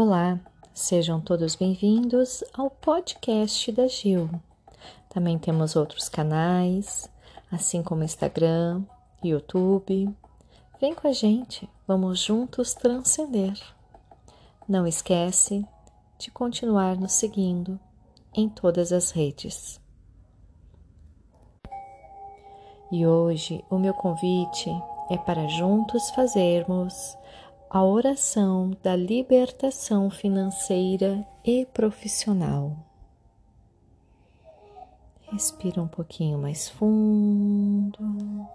Olá, sejam todos bem-vindos ao podcast da Gil. Também temos outros canais, assim como Instagram, YouTube. Vem com a gente, vamos juntos transcender. Não esquece de continuar nos seguindo em todas as redes. E hoje o meu convite é para juntos fazermos a oração da libertação financeira e profissional. Respira um pouquinho mais fundo,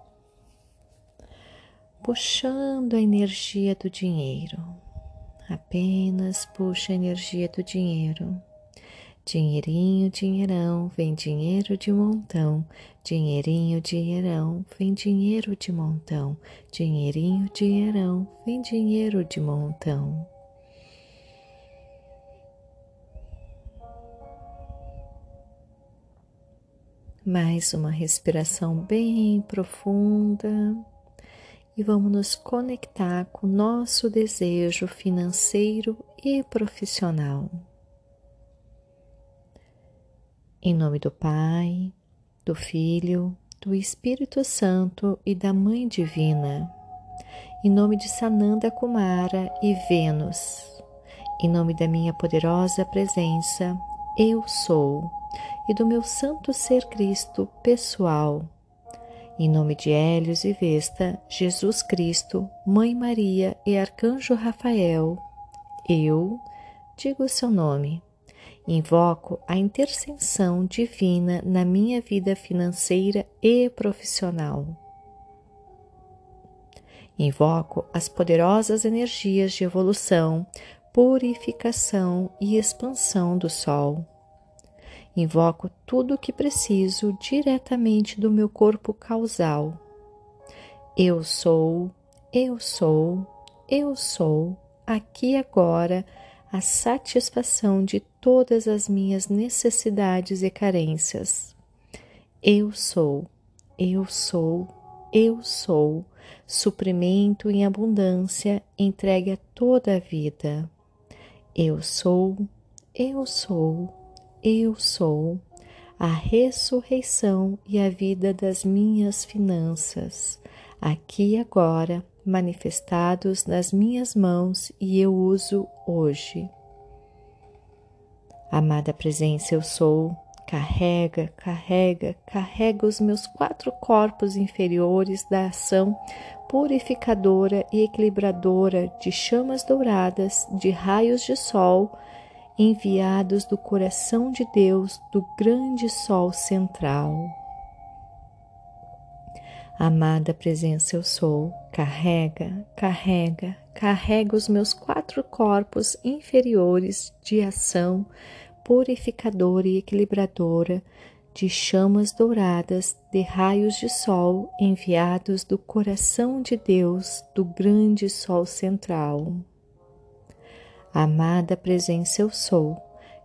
puxando a energia do dinheiro. Apenas puxa a energia do dinheiro Dinheirinho, dinheirão, vem dinheiro de montão. Dinheirinho, dinheirão, vem dinheiro de montão. Dinheirinho, dinheirão, vem dinheiro de montão. Mais uma respiração bem profunda e vamos nos conectar com nosso desejo financeiro e profissional. Em nome do Pai, do Filho, do Espírito Santo e da Mãe Divina. Em nome de Sananda Kumara e Vênus. Em nome da minha poderosa presença, eu sou. E do meu Santo Ser Cristo pessoal. Em nome de Hélios e Vesta, Jesus Cristo, Mãe Maria e Arcanjo Rafael, eu digo o seu nome Invoco a intercessão divina na minha vida financeira e profissional. Invoco as poderosas energias de evolução, purificação e expansão do Sol. Invoco tudo o que preciso diretamente do meu corpo causal. Eu sou, eu sou, eu sou, aqui agora a satisfação de todas as minhas necessidades e carências. Eu sou, eu sou, eu sou, suprimento em abundância entregue a toda a vida. Eu sou, eu sou, eu sou a ressurreição e a vida das minhas finanças, aqui e agora manifestados nas minhas mãos e eu uso hoje. Amada presença, eu sou, carrega, carrega, carrega os meus quatro corpos inferiores da ação purificadora e equilibradora de chamas douradas, de raios de sol, enviados do coração de Deus, do grande sol central. Amada presença, eu sou, carrega, carrega, carrega os meus quatro corpos inferiores de ação purificadora e equilibradora de chamas douradas de raios de sol enviados do coração de Deus, do grande sol central. Amada presença, eu sou,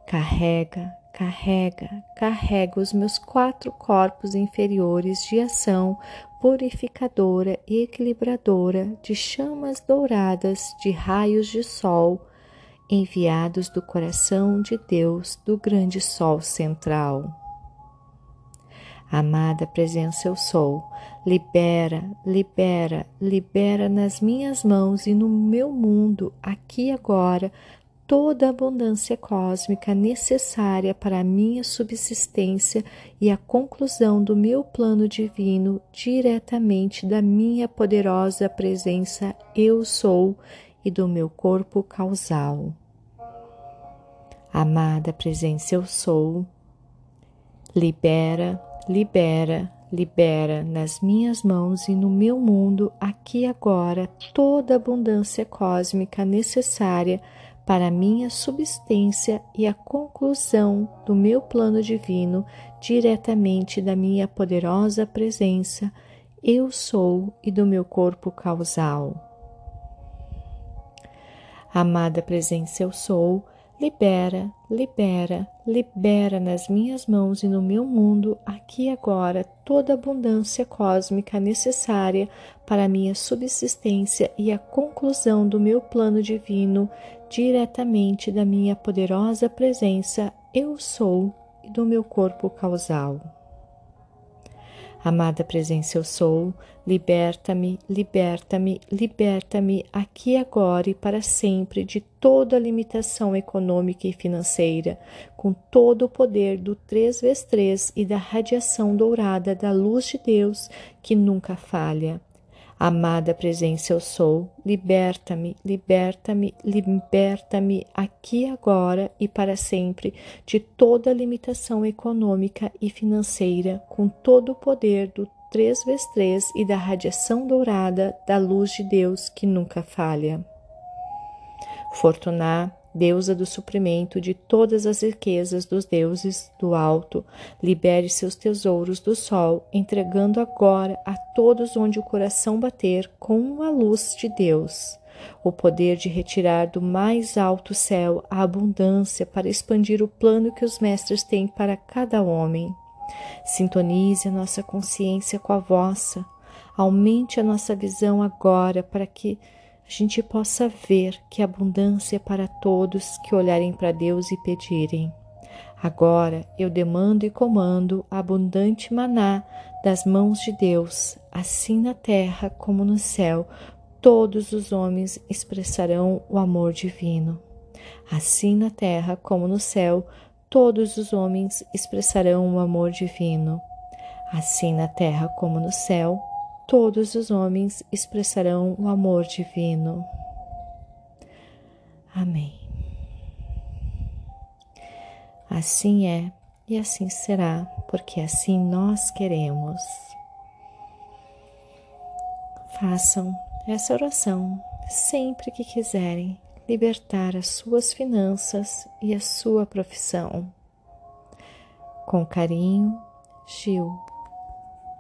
carrega, carrega, carrega os meus quatro corpos inferiores de ação purificadora e equilibradora de chamas douradas de raios de sol enviados do coração de Deus do grande sol central. Amada presença eu sou, libera, libera, libera nas minhas mãos e no meu mundo, aqui agora, toda a abundância cósmica necessária para a minha subsistência e a conclusão do meu plano divino diretamente da minha poderosa presença Eu Sou e do meu corpo causal. Amada presença Eu Sou, libera, libera, libera nas minhas mãos e no meu mundo, aqui agora, toda a abundância cósmica necessária para minha subsistência e a conclusão do meu plano divino diretamente da minha poderosa presença, eu sou e do meu corpo causal. Amada presença, eu sou, libera, libera, libera nas minhas mãos e no meu mundo, aqui e agora, toda a abundância cósmica necessária para a minha subsistência e a conclusão do meu plano divino diretamente da minha poderosa presença Eu sou e do meu corpo causal. Amada presença, eu sou, liberta-me, liberta-me, liberta-me aqui agora e para sempre de toda limitação econômica e financeira, com todo o poder do 3x3 e da radiação dourada da luz de Deus que nunca falha. Amada presença, eu sou, liberta-me, liberta-me, liberta-me aqui agora e para sempre de toda limitação econômica e financeira, com todo o poder do 3x3 e da radiação dourada da luz de Deus que nunca falha. Fortuná, deusa do suprimento de todas as riquezas dos deuses do alto, libere seus tesouros do sol, entregando agora a todos onde o coração bater com a luz de Deus. O poder de retirar do mais alto céu a abundância para expandir o plano que os mestres têm para cada homem. Sintonize a nossa consciência com a vossa, aumente a nossa visão agora para que a gente possa ver que abundância é para todos que olharem para Deus e pedirem. Agora eu demando e comando abundante maná das mãos de Deus, assim na terra como no céu, todos os homens expressarão o amor divino. Assim na terra como no céu, todos os homens expressarão o amor divino. Assim na terra como no céu, todos os homens expressarão o amor divino. Amém. Assim é e assim será, porque assim nós queremos. Façam essa oração sempre que quiserem libertar as suas finanças e a sua profissão. Com carinho, Gil